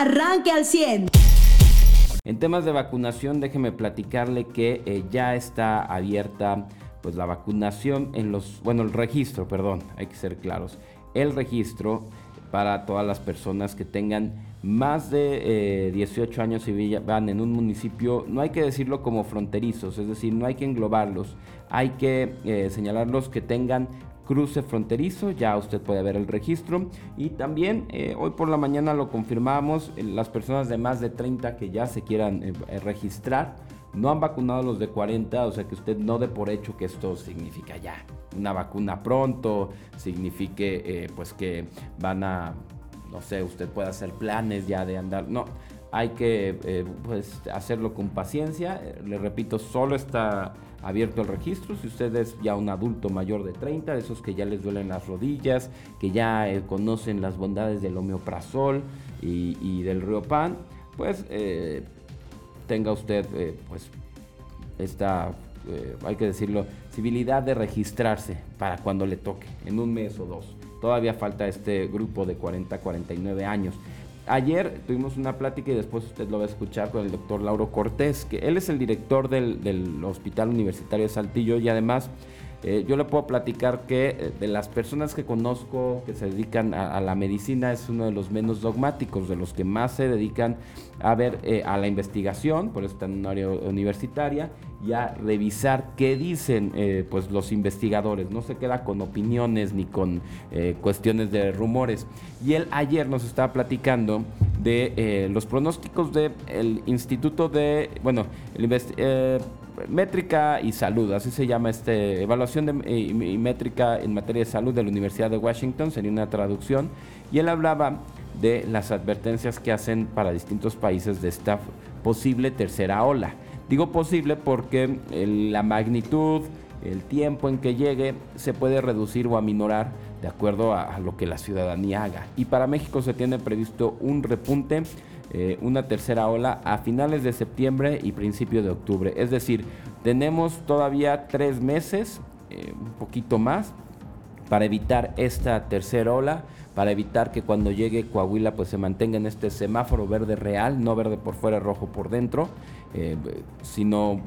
arranque al 100. En temas de vacunación, déjeme platicarle que eh, ya está abierta pues la vacunación en los, bueno, el registro, perdón, hay que ser claros, el registro para todas las personas que tengan más de 18 eh, años y van en un municipio, no hay que decirlo como fronterizos, es decir, no hay que englobarlos, hay que eh, señalarlos que tengan cruce fronterizo, ya usted puede ver el registro. Y también eh, hoy por la mañana lo confirmamos, eh, las personas de más de 30 que ya se quieran eh, registrar, no han vacunado los de 40, o sea que usted no dé por hecho que esto significa ya una vacuna pronto, signifique pues que van a, no sé, usted puede hacer planes ya de andar, no, hay que pues hacerlo con paciencia, le repito, solo está abierto el registro. Si usted es ya un adulto mayor de 30, de esos que ya les duelen las rodillas, que ya eh, conocen las bondades del homeoprazol y, del riopan, pues eh, tenga usted eh, pues esta, hay que decirlo, civilidad de registrarse para cuando le toque, en un mes o dos. Todavía falta este grupo de 40 49 años. Ayer tuvimos una plática y después usted lo va a escuchar con el doctor Lauro Cortés, que él es el director del, Hospital Universitario de Saltillo y además eh, yo le puedo platicar que eh, de las personas que conozco que se dedican a, la medicina es uno de los menos dogmáticos, de los que más se dedican a ver eh, a la investigación, por eso está en un área universitaria, y a revisar qué dicen pues los investigadores. No se queda con opiniones ni con cuestiones de rumores. Y él ayer nos estaba platicando de los pronósticos del Instituto de, bueno, el métrica y salud, así se llama este evaluación de, y, métrica en materia de salud de la Universidad de Washington, sería una traducción, y él hablaba de las advertencias que hacen para distintos países de esta posible tercera ola. Digo posible porque la magnitud, el tiempo en que llegue se puede reducir o aminorar de acuerdo a lo que la ciudadanía haga. Y para México se tiene previsto un repunte eh, una tercera ola a finales de septiembre y principio de octubre. Es decir, tenemos todavía tres meses, eh, un poquito más, para evitar esta tercera ola, para evitar que cuando llegue Coahuila pues se mantenga en este semáforo verde real, no verde por fuera, rojo por dentro, eh, sino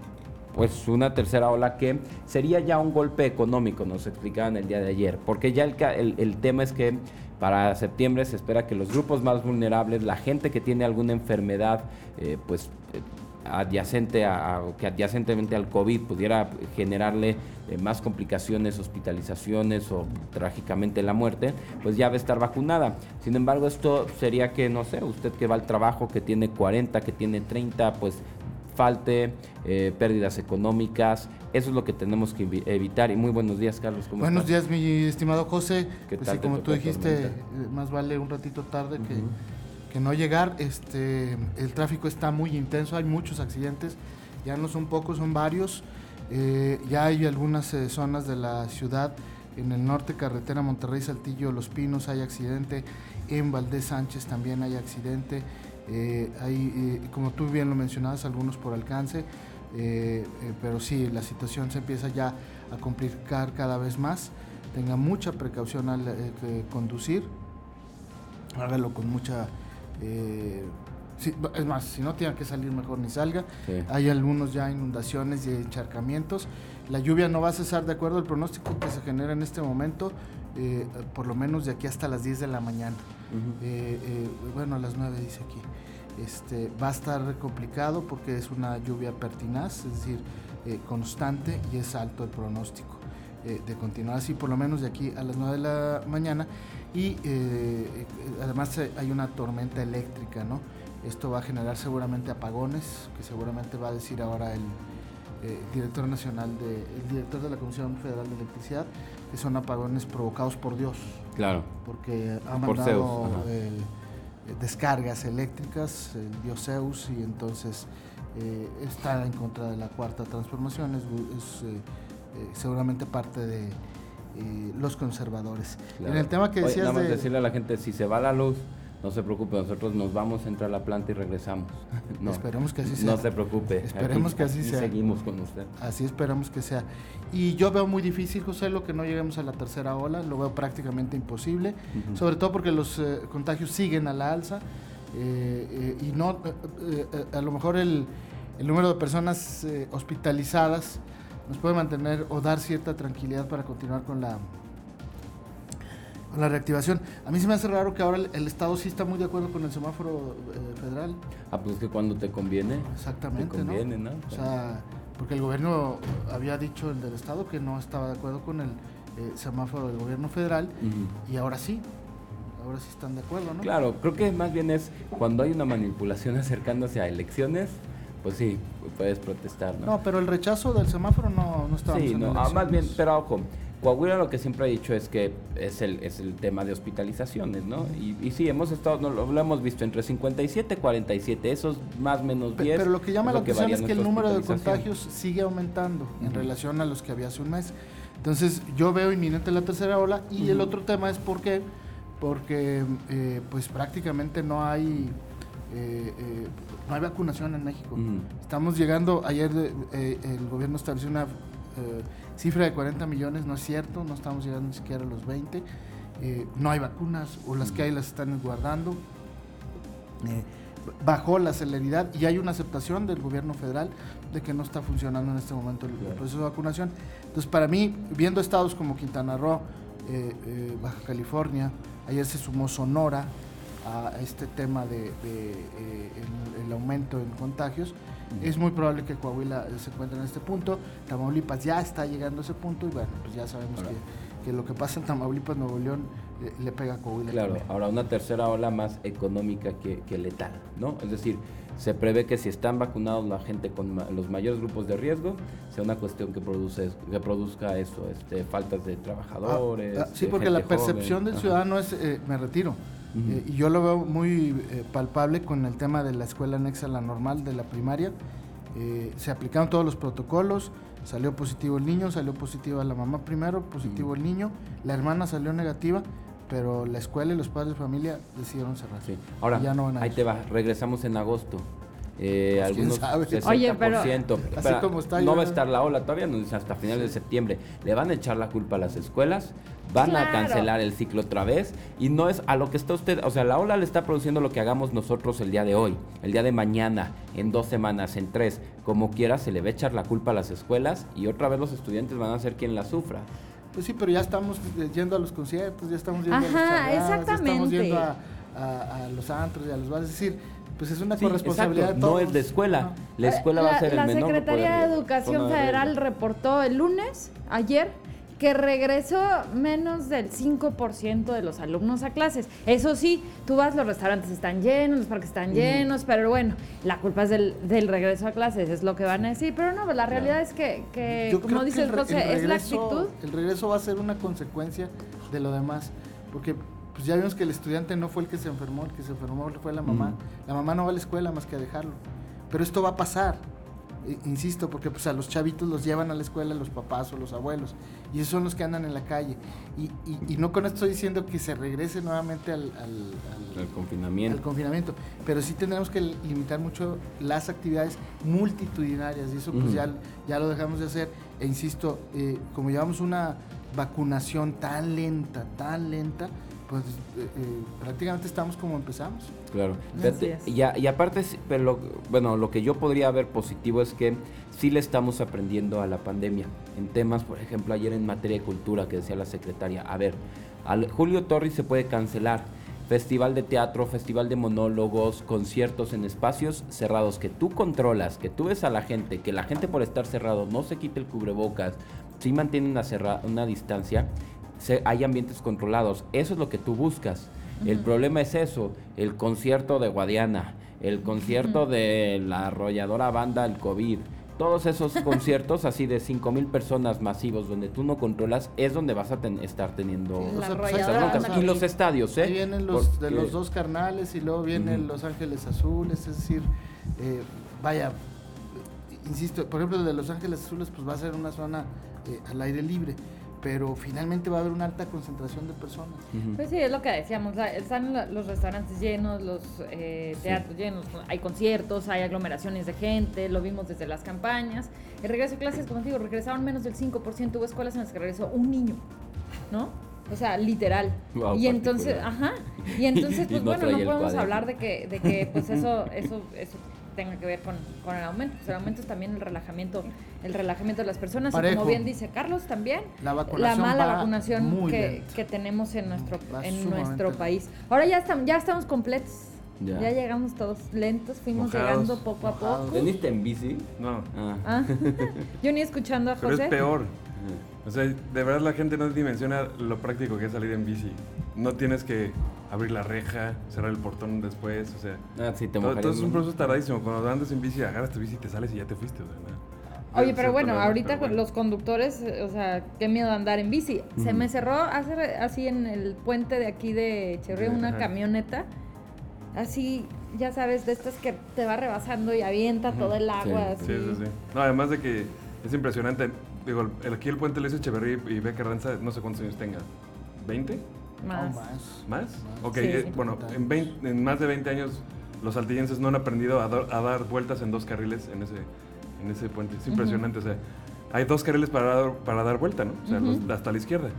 pues una tercera ola que sería ya un golpe económico, nos explicaban el día de ayer, porque ya el, el tema es que para septiembre se espera que los grupos más vulnerables, la gente que tiene alguna enfermedad, eh, pues eh, adyacente a, que adyacentemente al COVID pudiera generarle eh, más complicaciones, hospitalizaciones o trágicamente la muerte, pues ya va a estar vacunada. Sin embargo, esto sería que, no sé, usted que va al trabajo, que tiene 40, que tiene 30, pues falte, eh, pérdidas económicas. Eso es lo que tenemos que evitar. Y muy buenos días, Carlos. buenos días, mi estimado José. Pues como tú dijiste, eh, más vale un ratito tarde que, que, no llegar. Este, el tráfico está muy intenso, hay muchos accidentes. Ya no son pocos, son varios. Eh, ya hay algunas zonas de la ciudad. En el norte, carretera Monterrey, Saltillo, Los Pinos hay accidente. En Valdés Sánchez también hay accidente. Eh, hay, eh, como tú bien lo mencionabas, algunos por alcance, eh, pero sí, la situación se empieza ya a complicar cada vez más. Tenga mucha precaución al conducir, hágalo con mucha... es más, si no tiene que salir mejor ni salga. Hay algunos ya inundaciones y encharcamientos. La lluvia no va a cesar de acuerdo al pronóstico que se genera en este momento, por lo menos de aquí hasta las 10 de la mañana. Bueno, a las 9 dice aquí. Este, va a estar complicado porque es una lluvia pertinaz, es decir, eh, constante y es alto el pronóstico. Eh, de continuar así por lo menos de aquí a las 9 de la mañana y eh, además hay una tormenta eléctrica, ¿no? Esto va a generar seguramente apagones, que seguramente va a decir ahora el director nacional de, el director de la Comisión Federal de Electricidad, que son apagones provocados por Dios. Claro. Porque ha mandado el descargas eléctricas, el Dioseus, y entonces eh, está en contra de la cuarta transformación, es, eh, eh, seguramente parte de los conservadores. En el tema que decías nada más decirle a la gente, si se va la luz, no se preocupe, nosotros nos vamos a entrar a la planta y regresamos. No, esperemos que así sea. No se preocupe. Esperemos que así sea. Seguimos con usted. Así esperamos que sea. Y yo veo muy difícil, José, lo que no lleguemos a la tercera ola, lo veo prácticamente imposible, sobre todo porque los eh, contagios siguen a la alza. y no, a lo mejor el, el número de personas hospitalizadas nos puede mantener o dar cierta tranquilidad para continuar con la la reactivación. A mí se me hace raro que ahora el, Estado sí está muy de acuerdo con el semáforo federal. Ah, pues que cuando te conviene. Exactamente. Te conviene, ¿no? O sea, porque el gobierno había dicho, el del Estado, que no estaba de acuerdo con el eh, semáforo del gobierno federal y ahora sí. Ahora sí están de acuerdo, ¿no? Claro, creo que más bien es cuando hay una manipulación acercándose a elecciones, pues sí, puedes protestar, ¿no? No, pero el rechazo del semáforo no, no estaba. Sí, no, ah, más bien, pero ojo, Coahuila lo que siempre ha dicho es que es el, es el tema de hospitalizaciones, ¿no? Y, y sí, hemos estado, no, lo, hemos visto entre 57 y 47, esos más o menos 10. Pero, lo que llama la atención es que el número de contagios sigue aumentando en relación a los que había hace un mes. Entonces yo veo inminente la tercera ola y el otro tema es por qué, porque eh, pues prácticamente no hay... Eh, eh, no hay vacunación en México. Estamos llegando, ayer el gobierno estableció una cifra de 40 millones no es cierto, no estamos llegando ni siquiera a los 20. Eh, no hay vacunas o las que hay las están guardando. Eh, bajó la celeridad y hay una aceptación del gobierno federal de que no está funcionando en este momento el, proceso de vacunación. Entonces, para mí, viendo estados como Quintana Roo, eh, Baja California, ayer se sumó Sonora a este tema de, el aumento en contagios, es muy probable que Coahuila se encuentre en este punto. Tamaulipas ya está llegando a ese punto y bueno, pues ya sabemos que, lo que pasa en Tamaulipas, Nuevo León, le, pega a Coahuila. Claro, ahora una tercera ola más económica que, letal, ¿no? Es decir, se prevé que si están vacunados la gente con los mayores grupos de riesgo, sea una cuestión que, produce, que produzca eso, este, faltas de trabajadores. Ah, ah, sí, porque la percepción del ciudadano es, eh, me retiro. Eh, y yo lo veo muy eh, palpable con el tema de la escuela anexa a la normal de la primaria. Eh, se aplicaron todos los protocolos, salió positivo el niño, salió positivo la mamá primero, positivo el niño, la hermana salió negativa, pero la escuela y los padres de familia decidieron cerrar. Sí. Ahora, ya no ahí te va, regresamos en agosto. Eh, pues, algunos 60%, Oye, pero, así como está, no va a estar la ola todavía, no dice hasta finales de septiembre. Le van a echar la culpa a las escuelas, van a cancelar el ciclo otra vez y no es a lo que está usted, o sea, la ola le está produciendo lo que hagamos nosotros el día de hoy, el día de mañana, en dos semanas, en tres, como quiera se le va a echar la culpa a las escuelas y otra vez los estudiantes van a ser quien la sufra. Pues sí, pero ya estamos yendo a los conciertos, ya estamos yendo a los charladas, estamos yendo a, a, los antros y a los bares, es decir, pues es una corresponsabilidad. No es de escuela. La escuela va a ser el menor. La Secretaría de Educación Federal reportó el lunes, ayer, que regresó menos del 5% de los alumnos a clases. Eso sí, tú vas, los restaurantes están llenos, los parques están llenos, pero bueno, la culpa es del, del, regreso a clases, es lo que van a decir. Pero no, la realidad es que, que como dices, José, es la actitud. El regreso va a ser una consecuencia de lo demás, porque pues ya vimos que el estudiante no fue el que se enfermó, el que se enfermó fue la mamá. La mamá no va a la escuela más que a dejarlo. Pero esto va a pasar, insisto, porque pues a los chavitos los llevan a la escuela los papás o los abuelos. Y esos son los que andan en la calle. Y, no con esto estoy diciendo que se regrese nuevamente al, confinamiento. al confinamiento. Pero sí tendremos que limitar mucho las actividades multitudinarias. Y eso pues ya, ya lo dejamos de hacer. E insisto, eh, como llevamos una vacunación tan lenta, tan lenta, pues eh, eh, prácticamente estamos como empezamos. Claro. y, y, aparte, pero bueno, lo que yo podría ver positivo es que sí le estamos aprendiendo a la pandemia. En temas, por ejemplo, ayer en materia de cultura, que decía la secretaria, a ver, al Julio Torres se puede cancelar. Festival de teatro, festival de monólogos, conciertos en espacios cerrados que tú controlas, que tú ves a la gente, que la gente por estar cerrado no se quite el cubrebocas, sí mantiene una, una distancia hay ambientes controlados. Eso es lo que tú buscas. El problema es eso, el concierto de Guadiana, el concierto de la arrolladora banda El COVID, todos esos conciertos así de 5 mil personas masivos donde tú no controlas es donde vas a estar teniendo aquí los estadios ¿eh? Ahí vienen los de los dos carnales y luego vienen los ángeles azules es decir eh, vaya insisto por ejemplo de los ángeles azules pues va a ser una zona eh, al aire libre pero finalmente va a haber una alta concentración de personas. Pues sí, es lo que decíamos, están los restaurantes llenos, los eh, teatros llenos, hay conciertos, hay aglomeraciones de gente, lo vimos desde las campañas. El regreso a clases, como digo, regresaron menos del 5%, hubo escuelas en las que regresó un niño, ¿no? O sea, literal. y entonces, ajá. Y entonces, pues bueno, no podemos hablar de que, de que pues eso, eso, eso tenga que ver con, con, el aumento. Pues el aumento es también el relajamiento, el relajamiento de las personas. Y como bien dice Carlos, también la, mala vacunación que, que, tenemos en nuestro, en nuestro país. Ahora ya estamos, ya estamos completos. Ya. llegamos todos lentos, fuimos llegando poco a poco. ¿Veniste en bici? No. Ah. ah. Yo ni escuchando a José. Pero es peor. O sea, de verdad la gente no dimensiona lo práctico que es salir en bici. No tienes que abrir la reja, cerrar el portón después, o sea. Ah, sí, te todo, todo es un proceso tardadísimo. Cuando andas en bici, agarras tu bici, te sales y ya te fuiste. O sea, Oye, pero bueno, ahorita los conductores, o sea, qué miedo andar en bici. Se me cerró hace, así en el puente de aquí de Cherry una camioneta, así, ya sabes, de estas que te va rebasando y avienta todo el agua. Sí, sí, sí. No, además de que es impresionante digo, aquí el puente Luis Echeverría y Beca Ranza, no sé cuántos años tenga. ¿20? Más. más. ¿Más? Ok, eh, bueno, en, en, más de 20 años los altillenses no han aprendido a, a, dar vueltas en dos carriles en ese, en ese puente. Es impresionante, o sea, hay dos carriles para dar, para dar vuelta, ¿no? O sea, hasta la izquierda.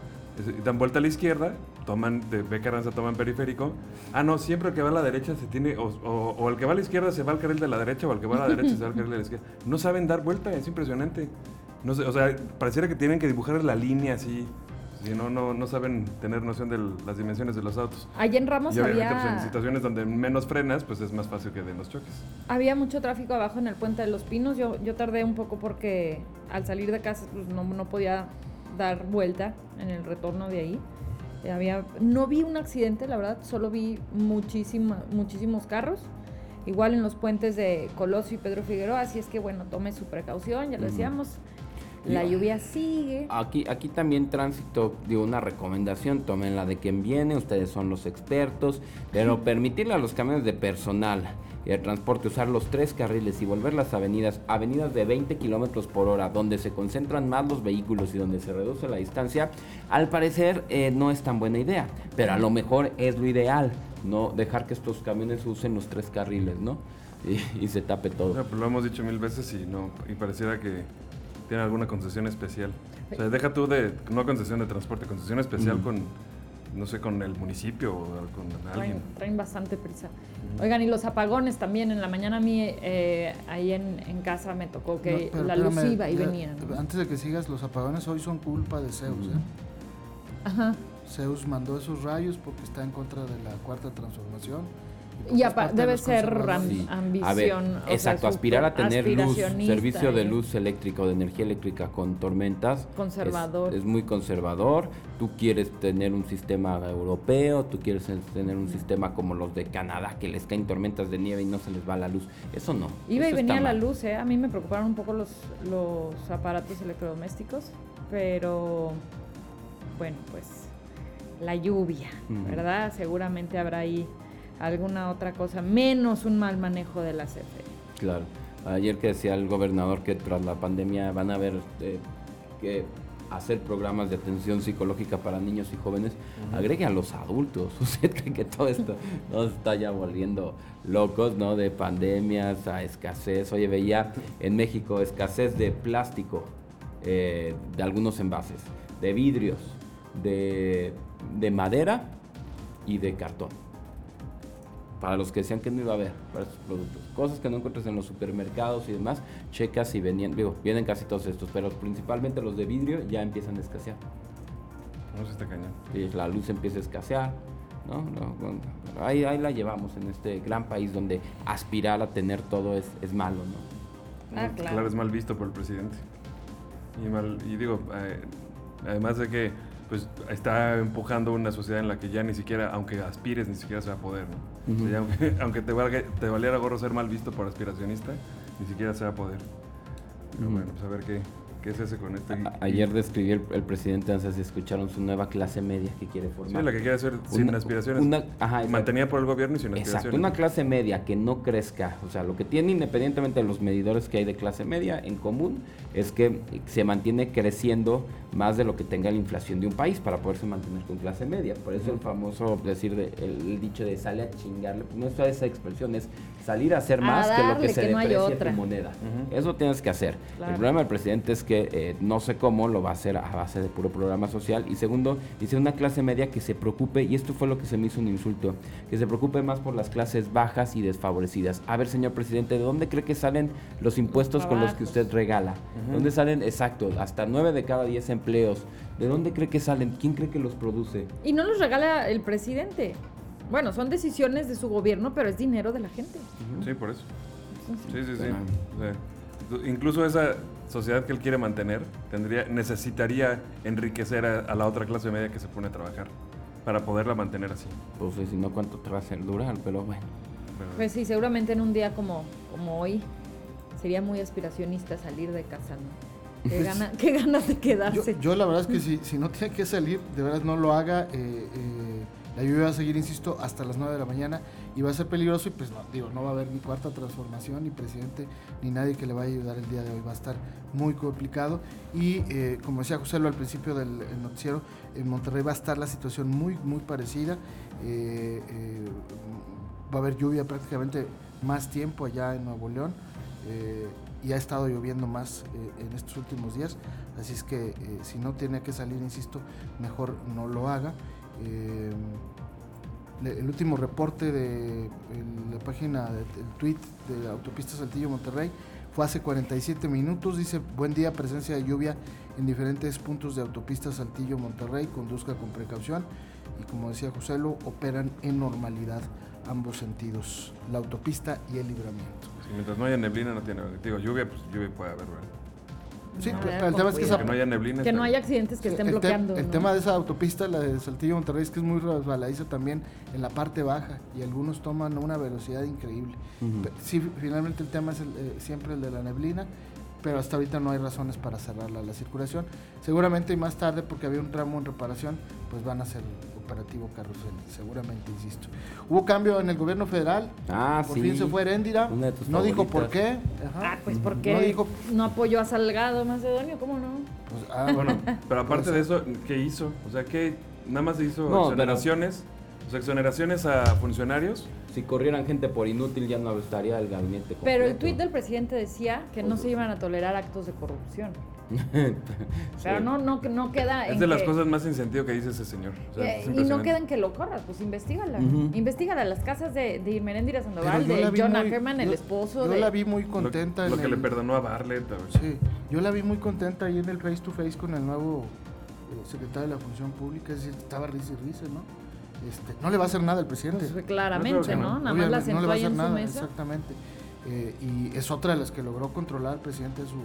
dan vuelta a la izquierda, toman, de Beca Ranza toman periférico. Ah, no, siempre el que va a la derecha se tiene, o, o, el que va a la izquierda se va al carril de la derecha, o el que va a la derecha se va al carril de la izquierda. No saben dar vuelta, es impresionante. No sé, o sea, pareciera que tienen que dibujar la línea así. Si no, no, no saben tener noción de las dimensiones de los autos. Allí en Ramos y había... Pues, en situaciones donde menos frenas, pues es más fácil que de los choques. Había mucho tráfico abajo en el Puente de los Pinos. Yo, yo tardé un poco porque al salir de casa pues no, no podía dar vuelta en el retorno de ahí. Había, no vi un accidente, la verdad, solo vi muchísima, muchísimos carros. Igual en los puentes de Colosio y Pedro Figueroa, así es que bueno, tome su precaución, ya lo decíamos. La lluvia sigue. Aquí, aquí también tránsito, digo, una recomendación, tomen la de quien viene, ustedes son los expertos, pero permitirle a los camiones de personal y el transporte usar los tres carriles y volver las avenidas, avenidas de 20 kilómetros por hora, donde se concentran más los vehículos y donde se reduce la distancia, al parecer eh, no es tan buena idea, pero a lo mejor es lo ideal, no dejar que estos camiones usen los tres carriles, ¿no? Y, se tape todo. Pues lo hemos dicho mil veces y no, y pareciera que tiene alguna concesión especial. O sea, deja tú de, no concesión de transporte, concesión especial con, no sé, con el municipio o con alguien. Traen, bastante prisa. Oigan, y los apagones también. En la mañana a mí, eh, ahí en, en, casa, me tocó que la luz iba y venía. Antes de que sigas, los apagones hoy son culpa de Zeus. ¿eh? Ajá. Zeus mandó esos rayos porque está en contra de la cuarta transformación y debe ser ambición. exacto, aspirar a tener luz, servicio de luz eléctrica o de energía eléctrica con tormentas. Conservador. Es, muy conservador. Tú quieres tener un sistema europeo, tú quieres tener un sistema como los de Canadá, que les caen tormentas de nieve y no se les va la luz. Eso no. Iba y venía la luz, ¿eh? A mí me preocuparon un poco los, los aparatos electrodomésticos, pero bueno, pues la lluvia, ¿verdad? Seguramente habrá ahí alguna otra cosa, menos un mal manejo de la CFE. Claro. Ayer que decía el gobernador que tras la pandemia van a haber eh, que hacer programas de atención psicológica para niños y jóvenes, agreguen a los adultos. Usted cree que todo esto nos está ya volviendo locos, ¿no? De pandemias a escasez. Oye, veía en México escasez de plástico, eh, de algunos envases, de vidrios, de, de madera y de cartón para los que decían que no iba a haber para estos productos. Cosas que no encuentras en los supermercados y demás, checas si venían, digo, vienen casi todos estos, pero principalmente los de vidrio ya empiezan a escasear. No se está cañón. Y la luz empieza a escasear, ¿no? no ahí, ahí, la llevamos en este gran país donde aspirar a tener todo es, es malo, ¿no? Ah, claro. claro. es mal visto por el presidente. Y, mal, y digo, eh, además de que pues está empujando una sociedad en la que ya ni siquiera, aunque aspires, ni siquiera se va a poder, ¿no? aunque, te, valga, te valiera gorro ser mal visto por aspiracionista, ni siquiera se va a poder. Pero bueno, pues a ver qué, ¿Qué se hace con este? ayer describió el, presidente, no sé si escucharon su nueva clase media que quiere formar. Sí, la que quiere hacer sin aspiraciones. Una, mantenida por el gobierno y sin aspiraciones. Exacto, una clase media que no crezca. O sea, lo que tiene independientemente de los medidores que hay de clase media en común es que se mantiene creciendo más de lo que tenga la inflación de un país para poderse mantener con clase media. Por eso el famoso decir, de, el, dicho de sale a chingarle, no es esa expresión, es salir a hacer más que lo que se deprecia tu moneda. Eso tienes que hacer. El problema del presidente es que que eh, no sé cómo lo va a hacer a base de puro programa social. Y segundo, dice una clase media que se preocupe, y esto fue lo que se me hizo un insulto, que se preocupe más por las clases bajas y desfavorecidas. A ver, señor presidente, ¿de dónde cree que salen los impuestos con los que usted regala? ¿Dónde salen, exacto, hasta nueve de cada diez empleos? ¿De dónde cree que salen? ¿Quién cree que los produce? Y no los regala el presidente. Bueno, son decisiones de su gobierno, pero es dinero de la gente. Sí, por eso. Sí, sí, sí. incluso esa sociedad que él quiere mantener tendría, necesitaría enriquecer a, la otra clase media que se pone a trabajar para poderla mantener así. Pues si no, ¿cuánto te va a hacer durar? Pero bueno. pues sí, seguramente en un día como, como hoy sería muy aspiracionista salir de casa, ¿no? Qué, qué ganas de quedarse. Yo, la verdad es que si, si, no tiene que salir, de verdad no lo haga. Eh, eh, la lluvia va a seguir, insisto, hasta las 9 de la mañana y va a ser peligroso y pues no, digo, no va a haber ni cuarta transformación, ni presidente, ni nadie que le vaya a ayudar el día de hoy. Va a estar muy complicado y eh, como decía José al principio del noticiero, en Monterrey va a estar la situación muy, muy parecida. Eh, eh, va a haber lluvia prácticamente más tiempo allá en Nuevo León y ha estado lloviendo más en estos últimos días. Así es que si no tiene que salir, insisto, mejor no lo haga el último reporte de la página, del tweet de Autopista Saltillo Monterrey fue hace 47 minutos. Dice, buen día, presencia de lluvia en diferentes puntos de Autopista Saltillo Monterrey, conduzca con precaución. Y como decía Joselo, operan en normalidad ambos sentidos, la autopista y el libramiento. mientras no haya neblina no tiene, digo, lluvia, pues lluvia puede haber, ¿verdad? Sí, pero el tema es que, que no haya neblina. Que no haya accidentes que estén bloqueando. el tema de esa autopista, la de Saltillo Monterrey, es que es muy resbaladiza también en la parte baja y algunos toman una velocidad increíble. Sí, finalmente el tema es eh, siempre el de la neblina, pero hasta ahorita no hay razones para cerrarla la circulación. Seguramente y más tarde, porque había un tramo en reparación, pues van a ser operativo Carrusel, seguramente, insisto. Hubo cambio en el gobierno federal. Ah, por fin se fue Heréndira. No dijo por qué. Ah, pues porque no, dijo... no apoyó a Salgado Macedonio, ¿cómo no? Pues, ah, bueno, pero aparte de eso, ¿qué hizo? O sea, que nada más hizo exoneraciones, exoneraciones a funcionarios. Si corrieran gente por inútil ya no estaría el gabinete. Pero el tuit del presidente decía que no se iban a tolerar actos de corrupción. Pero no, no, no queda. Es de las cosas más sin sentido que dice ese señor. y no queda en que lo corras, pues investigala. Investígala. Las casas de, de Irmeréndira Sandoval, de John Ackerman, el esposo. Yo la vi muy contenta. Lo, que le perdonó a Barlet. Sí, yo la vi muy contenta ahí en el face to face con el nuevo eh, secretario de la Función Pública. Es decir, estaba risa y risa, ¿no? Este, no le va a hacer nada el presidente. Pues, claramente, ¿no? Nada más la sentó no ahí en su mesa. Exactamente. Eh, y es otra de las que logró controlar el presidente su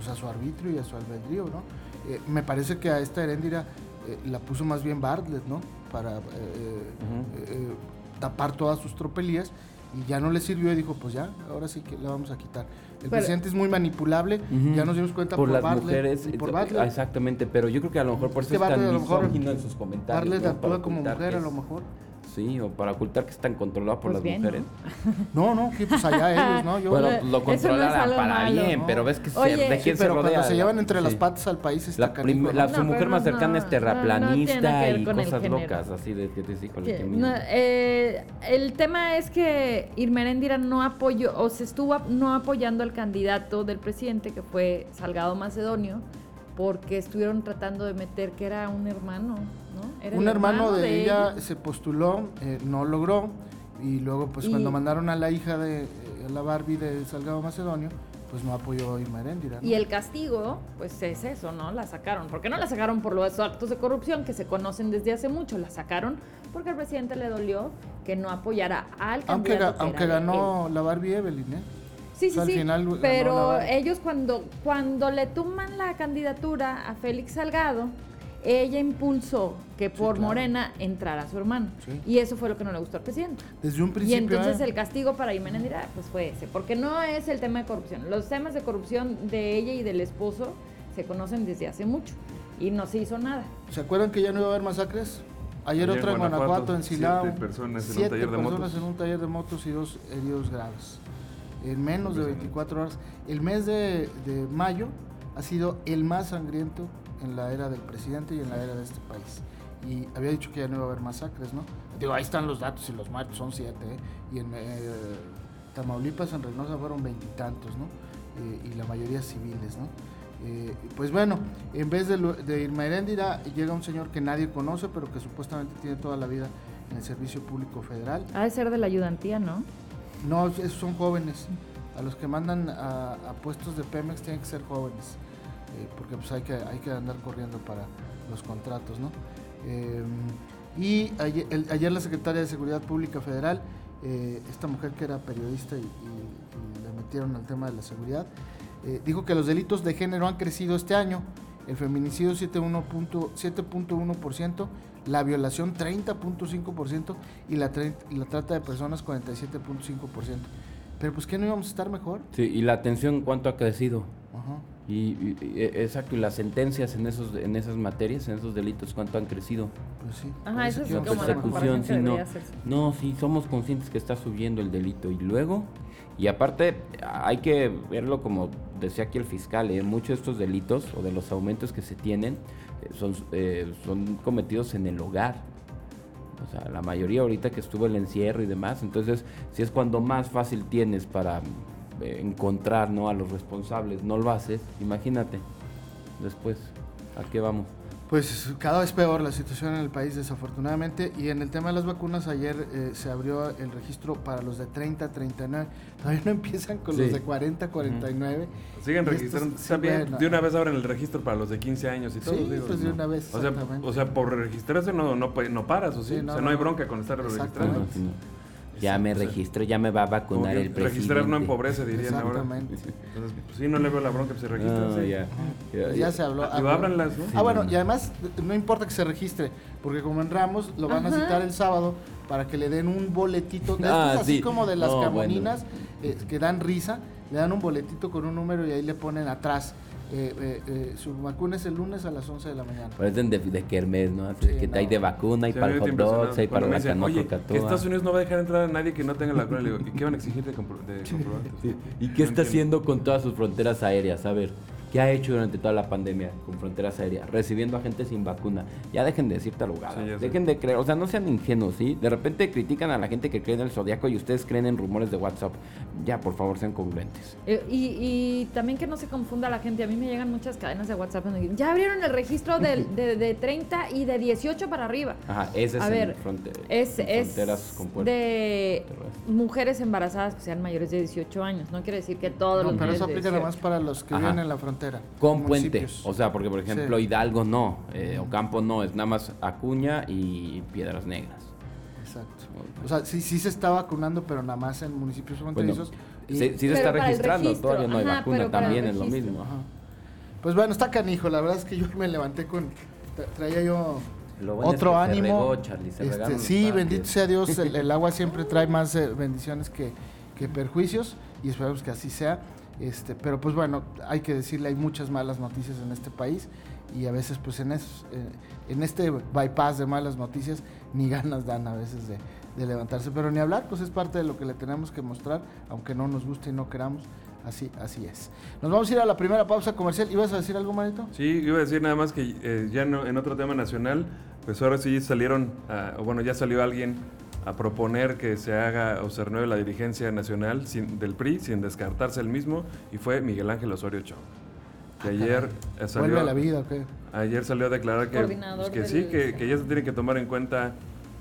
pues a su arbitrio y a su albedrío, ¿no? Eh, me parece que a esta Heréndira eh, la puso más bien Bartlett, ¿no? Para eh, tapar todas sus tropelías y ya no le sirvió y dijo, pues ya, ahora sí que la vamos a quitar. El presidente es muy manipulable, ya nos dimos cuenta por, las mujeres, por Bartlett. Exactamente, pero yo creo que a lo mejor por eso es tan en sus comentarios. Bartlett actúa como mujer a lo mejor. Sí, o para ocultar que están controlados por pues las mujeres. ¿no? no, que pues allá ellos, ¿no? Yo, bueno, lo controlarán para bien, pero ves que se, de quién se rodea. Cuando se llevan entre las patas al país está la, la Su mujer más cercana es terraplanista y cosas locas, así de que te eh, El tema es que Irmeréndira no apoyó, o se estuvo no apoyando al candidato del presidente, que fue Salgado Macedonio, porque estuvieron tratando de meter que era un hermano un hermano, de, ella, se postuló, eh, no logró, y luego pues cuando mandaron a la hija de eh, la Barbie de Salgado Macedonio, pues no apoyó a Irma Heréndira. Y el castigo, pues es eso, ¿no? La sacaron. ¿Por qué no la sacaron por los actos de corrupción que se conocen desde hace mucho? La sacaron porque al presidente le dolió que no apoyara al candidato. Aunque, aunque ganó la Barbie Evelyn, ¿eh? Sí, sí, sí. pero ellos cuando, cuando le tumban la candidatura a Félix Salgado, ella impulsó que por Morena entrara su hermano. Y eso fue lo que no le gustó al presidente. Desde un principio. Y entonces ¿eh? el castigo para Jiménez dirá, pues fue ese. Porque no es el tema de corrupción. Los temas de corrupción de ella y del esposo se conocen desde hace mucho. Y no se hizo nada. ¿Se acuerdan que ya no iba a haber masacres? Ayer, otra en Guanajuato, en Silao. Siete personas, en, un taller de motos. en un taller de motos y dos heridos graves. En menos de 24 horas. El mes de, mayo ha sido el más sangriento en la era del presidente y en la era de este país. Y había dicho que ya no iba a haber masacres, ¿no? Digo, ahí están los datos y los muertos son siete, ¿eh? Y en eh, Tamaulipas, en Reynosa fueron veintitantos, ¿no? Eh, y la mayoría civiles, ¿no? Pues bueno, en vez de, de Irma Heréndira, llega un señor que nadie conoce, pero que supuestamente tiene toda la vida en el Servicio Público Federal. Ha de ser de la ayudantía, ¿no? No, son jóvenes. A los que mandan a, puestos de Pemex tienen que ser jóvenes, eh, porque pues hay que, hay que andar corriendo para los contratos, ¿no? Eh, y ayer, la Secretaria de Seguridad Pública Federal, esta mujer que era periodista y, le metieron al tema de la seguridad, eh, dijo que los delitos de género han crecido este año, el feminicidio 7.1%, la violación 30.5% y la, la trata de personas 47.5%. Pero pues que no íbamos a estar mejor. Sí, y la atención cuánto ha crecido. Ajá. Y, e, exacto, y las sentencias en esos en esas materias, en esos delitos, cuánto han crecido. Pues sí. Ajá, eso es como persecución, sí, no, no, sí, somos conscientes que está subiendo el delito y luego y aparte hay que verlo como decía aquí el fiscal, ¿eh? muchos de estos delitos o de los aumentos que se tienen eh, son, eh, son cometidos en el hogar. O sea, la mayoría ahorita que estuvo el encierro y demás, entonces si es cuando más fácil tienes para encontrar ¿no? a los responsables, no lo haces, imagínate después, ¿a qué vamos? Pues cada vez peor la situación en el país, desafortunadamente. Y en el tema de las vacunas, ayer eh, se abrió el registro para los de 30 a 39. Todavía no empiezan con los de 40 a 49. Siguen registrando. También de una vez abren el registro para los de 15 años y todo. Sí, pues de una vez. O sea, o sea, por registrarse no, no, no paras, ¿o sí? o sea, no, hay bronca con estar registrando. Ya me registro, ya me va a vacunar el presidente. Registrar no empobrece, dirían Exactamente. ahora. Entonces, pues sí, no le veo la bronca, pues se registra. No, ya. Ya, ya, se habló. Ah, ábranlas, ¿no? ah, bueno, y además no importa que se registre, porque como en Ramos lo van a citar el sábado para que le den un boletito, de ah, así como de las no, eh, que dan risa, le dan un boletito con un número y ahí le ponen atrás eh, eh, eh, su vacuna es el lunes a las 11 de la mañana. Parecen de, de Kermés, ¿no? que hay de vacuna, hay para el hot dogs, hay para la Oye, que Estados Unidos no va a dejar entrar a nadie que no tenga la vacuna. Le digo, ¿y qué van a exigir de, comprobantes? ¿Y qué está haciendo con todas sus fronteras aéreas? A ver. ¿Qué ha hecho durante toda la pandemia con fronteras aéreas? Recibiendo a gente sin vacuna. Ya dejen de decir tarugadas. dejen de creer. O sea, no sean ingenuos, ¿sí? De repente critican a la gente que cree en el zodiaco y ustedes creen en rumores de WhatsApp. Ya, por favor, sean congruentes. Eh, y, también que no se confunda la gente. A mí me llegan muchas cadenas de WhatsApp donde dicen, ya abrieron el registro de, de, 30 y de 18 para arriba. Ajá, ese es, a ver, es, fronteras es de mujeres embarazadas que sean mayores de 18 años. No quiere decir que todos no, los pero eso aplica nada más para los que viven en la frontera con puente. O sea, porque por ejemplo Hidalgo no, eh, Ocampo no, es nada más Acuña y Piedras Negras. Exacto. O sea, sí, sí se está vacunando, pero nada más en municipios fronterizos. sí, se está registrando, todavía no hay vacuna, también es lo mismo. Pues bueno, está canijo, la verdad es que yo me levanté con, traía yo otro ánimo. Este, sí, bendito sea Dios, el, agua siempre trae más eh, bendiciones que, que perjuicios y esperamos que así sea. Este, pero pues bueno, hay que decirle, hay muchas malas noticias en este país y a veces pues en, esos, en este bypass de malas noticias ni ganas dan a veces de, levantarse, pero ni hablar, pues es parte de lo que le tenemos que mostrar, aunque no nos guste y no queramos. Así, así es. Nos vamos a ir a la primera pausa comercial. ¿Ibas a decir algo, Manito? Sí, iba a decir nada más que eh, ya en otro tema nacional, pues ahora sí salieron, o bueno, ya salió alguien a proponer que se haga o se renueve la dirigencia nacional del PRI sin descartarse el mismo y fue Miguel Ángel Osorio Chong. Que ah, ayer salió, a la vida, ayer salió a declarar que, pues, que sí, que, que, ya se tiene que tomar en cuenta,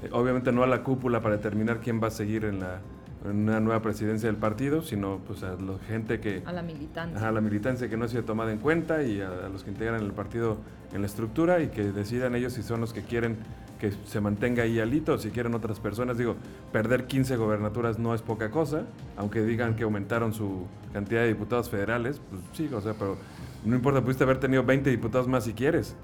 eh, obviamente no a la cúpula para determinar quién va a seguir en la una nueva presidencia del partido, sino pues a la gente que... A la militancia. A la militancia que no ha sido tomada en cuenta y a, a los que integran el partido en la estructura y que decidan ellos si son los que quieren que se mantenga ahí alito, si quieren otras personas. Digo, perder 15 gobernaturas no es poca cosa, aunque digan que aumentaron su cantidad de diputados federales, pues sí, o sea, pero no importa, pudiste haber tenido 20 diputados más si quieres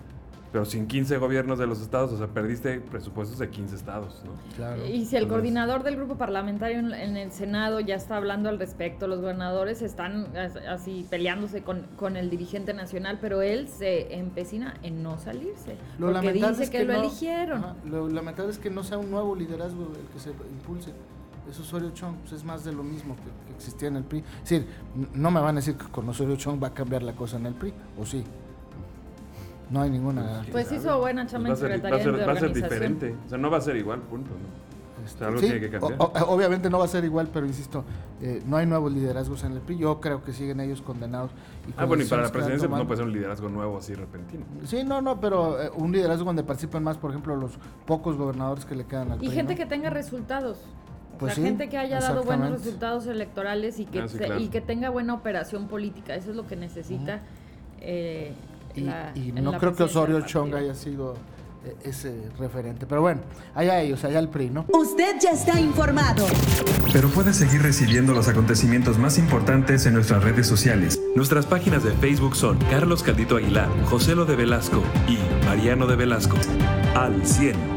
pero sin 15 gobiernos de los estados, o sea, perdiste presupuestos de 15 estados, ¿no? Claro. Y si el coordinador del grupo parlamentario en, el Senado ya está hablando al respecto, los gobernadores están así peleándose con, el dirigente nacional, pero él se empecina en no salirse, lo porque dice que, lo eligieron. lo lamentable es que no sea un nuevo liderazgo el que se impulse es Osorio Chong, pues es más de lo mismo que, que, existía en el PRI. Es decir, no me van a decir que con Osorio Chong va a cambiar la cosa en el PRI, ¿o sí? No hay ninguna. Pues hizo buena chamba pues en Secretaría de Va a ser diferente. O sea, no va a ser igual, punto. ¿no? algo tiene que cambiar. obviamente no va a ser igual, pero insisto, eh, no hay nuevos liderazgos en el PRI. Yo creo que siguen ellos condenados. ah, bueno, y para la presidencia pues, no puede ser un liderazgo nuevo así repentino. Sí, no, no, pero eh, un liderazgo donde participen más, por ejemplo, los pocos gobernadores que le quedan al Y gente que tenga resultados. Pues gente que haya dado buenos resultados electorales y que, ah, y que tenga buena operación política. Eso es lo que necesita. Eh, y, no creo que Osorio Chong haya sido eh, ese referente. Pero bueno, allá ellos, allá el PRI, ¿no? Usted ya está informado. Pero puede seguir recibiendo los acontecimientos más importantes en nuestras redes sociales. Nuestras páginas de Facebook son Carlos Caldito Aguilar, José Lo de Velasco y Mariano de Velasco. Al 100.